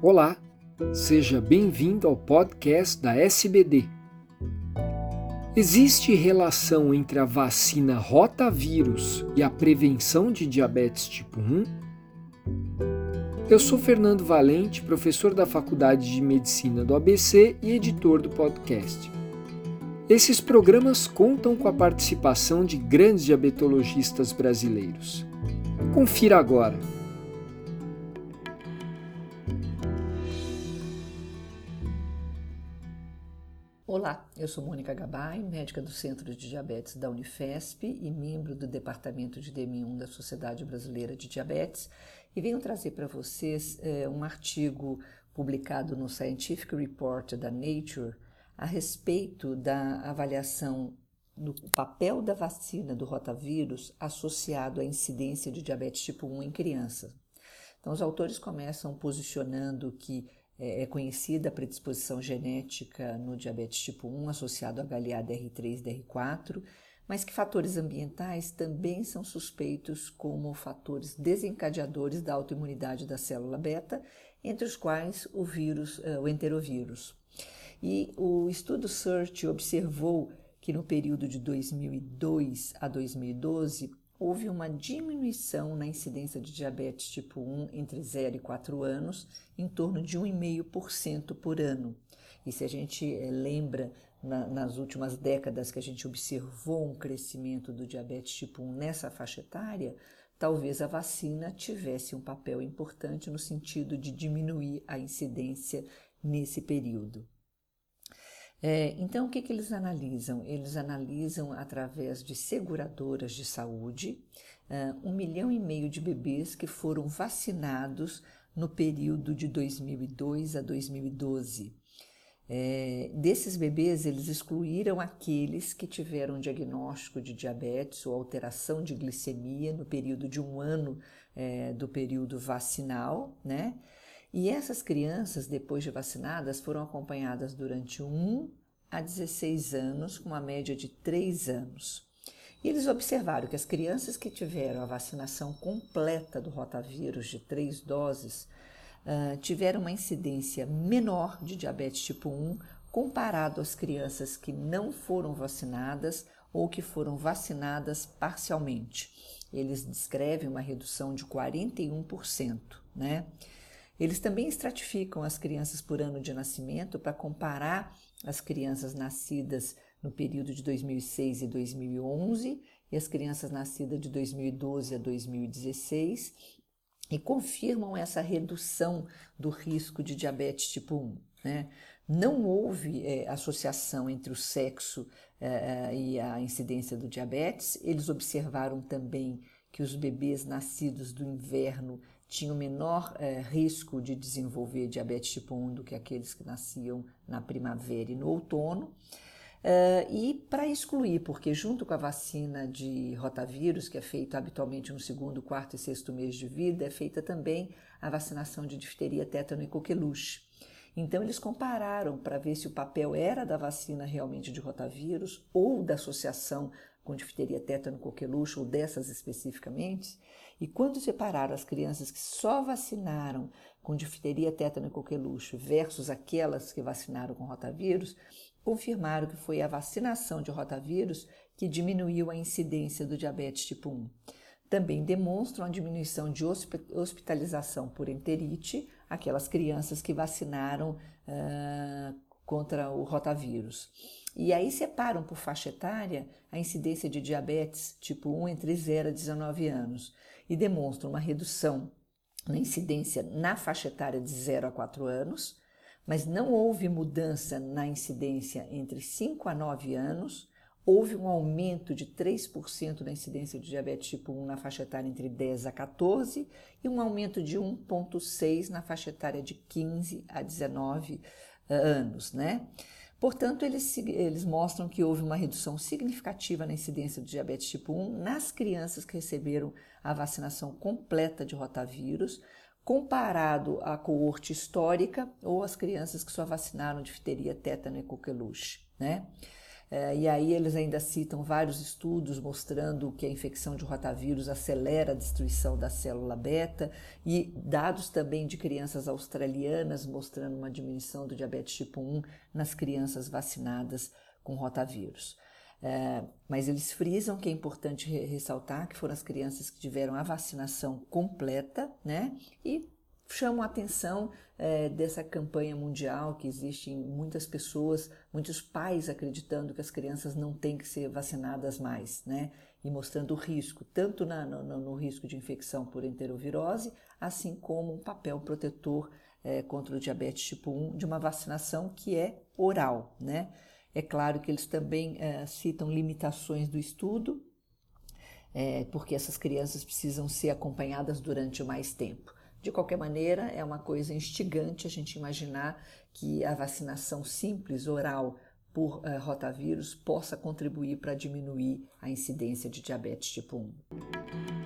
Olá, seja bem-vindo ao podcast da SBD. Existe relação entre a vacina rotavírus e a prevenção de diabetes tipo 1? Eu sou Fernando Valente, professor da Faculdade de Medicina do ABC e editor do podcast. Esses programas contam com a participação de grandes diabetologistas brasileiros. Confira agora. Olá, eu sou Mônica Gabay, médica do Centro de Diabetes da Unifesp e membro do Departamento de DM1 da Sociedade Brasileira de Diabetes e venho trazer para vocês é, um artigo publicado no Scientific Report da Nature a respeito da avaliação do papel da vacina do rotavírus associado à incidência de diabetes tipo 1 em crianças. Então, os autores começam posicionando que é, é conhecida a predisposição genética no diabetes tipo 1 associado a HLA-DR3 e DR4, mas que fatores ambientais também são suspeitos como fatores desencadeadores da autoimunidade da célula beta, entre os quais o vírus, é, o enterovírus. E o estudo SEARCH observou que no período de 2002 a 2012 houve uma diminuição na incidência de diabetes tipo 1 entre 0 e 4 anos, em torno de 1,5% por ano. E se a gente é, lembra na, nas últimas décadas que a gente observou um crescimento do diabetes tipo 1 nessa faixa etária, talvez a vacina tivesse um papel importante no sentido de diminuir a incidência nesse período. É, então, o que, que eles analisam? Eles analisam através de seguradoras de saúde uh, um milhão e meio de bebês que foram vacinados no período de 2002 a 2012. É, desses bebês, eles excluíram aqueles que tiveram diagnóstico de diabetes ou alteração de glicemia no período de um ano é, do período vacinal, né? E essas crianças, depois de vacinadas, foram acompanhadas durante 1 a 16 anos, com uma média de 3 anos. E eles observaram que as crianças que tiveram a vacinação completa do rotavírus de três doses uh, tiveram uma incidência menor de diabetes tipo 1 comparado às crianças que não foram vacinadas ou que foram vacinadas parcialmente. Eles descrevem uma redução de 41%, né? Eles também estratificam as crianças por ano de nascimento para comparar as crianças nascidas no período de 2006 e 2011 e as crianças nascidas de 2012 a 2016 e confirmam essa redução do risco de diabetes tipo 1. Né? Não houve é, associação entre o sexo é, e a incidência do diabetes. Eles observaram também que os bebês nascidos do inverno tinham menor é, risco de desenvolver diabetes tipo 1 do que aqueles que nasciam na primavera e no outono. Uh, e para excluir, porque junto com a vacina de rotavírus, que é feita habitualmente no segundo, quarto e sexto mês de vida, é feita também a vacinação de difteria, tétano e coqueluche. Então, eles compararam para ver se o papel era da vacina realmente de rotavírus ou da associação com difteria, tétano, coqueluche ou dessas especificamente. E quando separaram as crianças que só vacinaram com difteria, tétano e coqueluche versus aquelas que vacinaram com rotavírus, confirmaram que foi a vacinação de rotavírus que diminuiu a incidência do diabetes tipo 1. Também demonstram a diminuição de hospitalização por enterite, aquelas crianças que vacinaram uh, contra o rotavírus. E aí separam por faixa etária a incidência de diabetes tipo 1 entre 0 a 19 anos e demonstram uma redução na incidência na faixa etária de 0 a 4 anos, mas não houve mudança na incidência entre 5 a 9 anos. Houve um aumento de 3% na incidência de diabetes tipo 1 na faixa etária entre 10 a 14 e um aumento de 1,6 na faixa etária de 15 a 19 anos, né? Portanto, eles, eles mostram que houve uma redução significativa na incidência do diabetes tipo 1 nas crianças que receberam a vacinação completa de rotavírus, comparado à coorte histórica ou as crianças que só vacinaram difteria, tétano e coqueluche, né? É, e aí eles ainda citam vários estudos mostrando que a infecção de rotavírus acelera a destruição da célula beta e dados também de crianças australianas mostrando uma diminuição do diabetes tipo 1 nas crianças vacinadas com rotavírus. É, mas eles frisam que é importante ressaltar que foram as crianças que tiveram a vacinação completa, né? E chamam a atenção é, dessa campanha mundial que existe em muitas pessoas, muitos pais acreditando que as crianças não têm que ser vacinadas mais, né? E mostrando o risco, tanto na, no, no, risco de infecção por enterovirose, assim como um papel protetor é, contra o diabetes tipo 1 de uma vacinação que é oral, né? É claro que eles também é, citam limitações do estudo, é, porque essas crianças precisam ser acompanhadas durante mais tempo. De qualquer maneira, é uma coisa instigante a gente imaginar que a vacinação simples oral por uh, rotavírus possa contribuir para diminuir a incidência de diabetes tipo 1.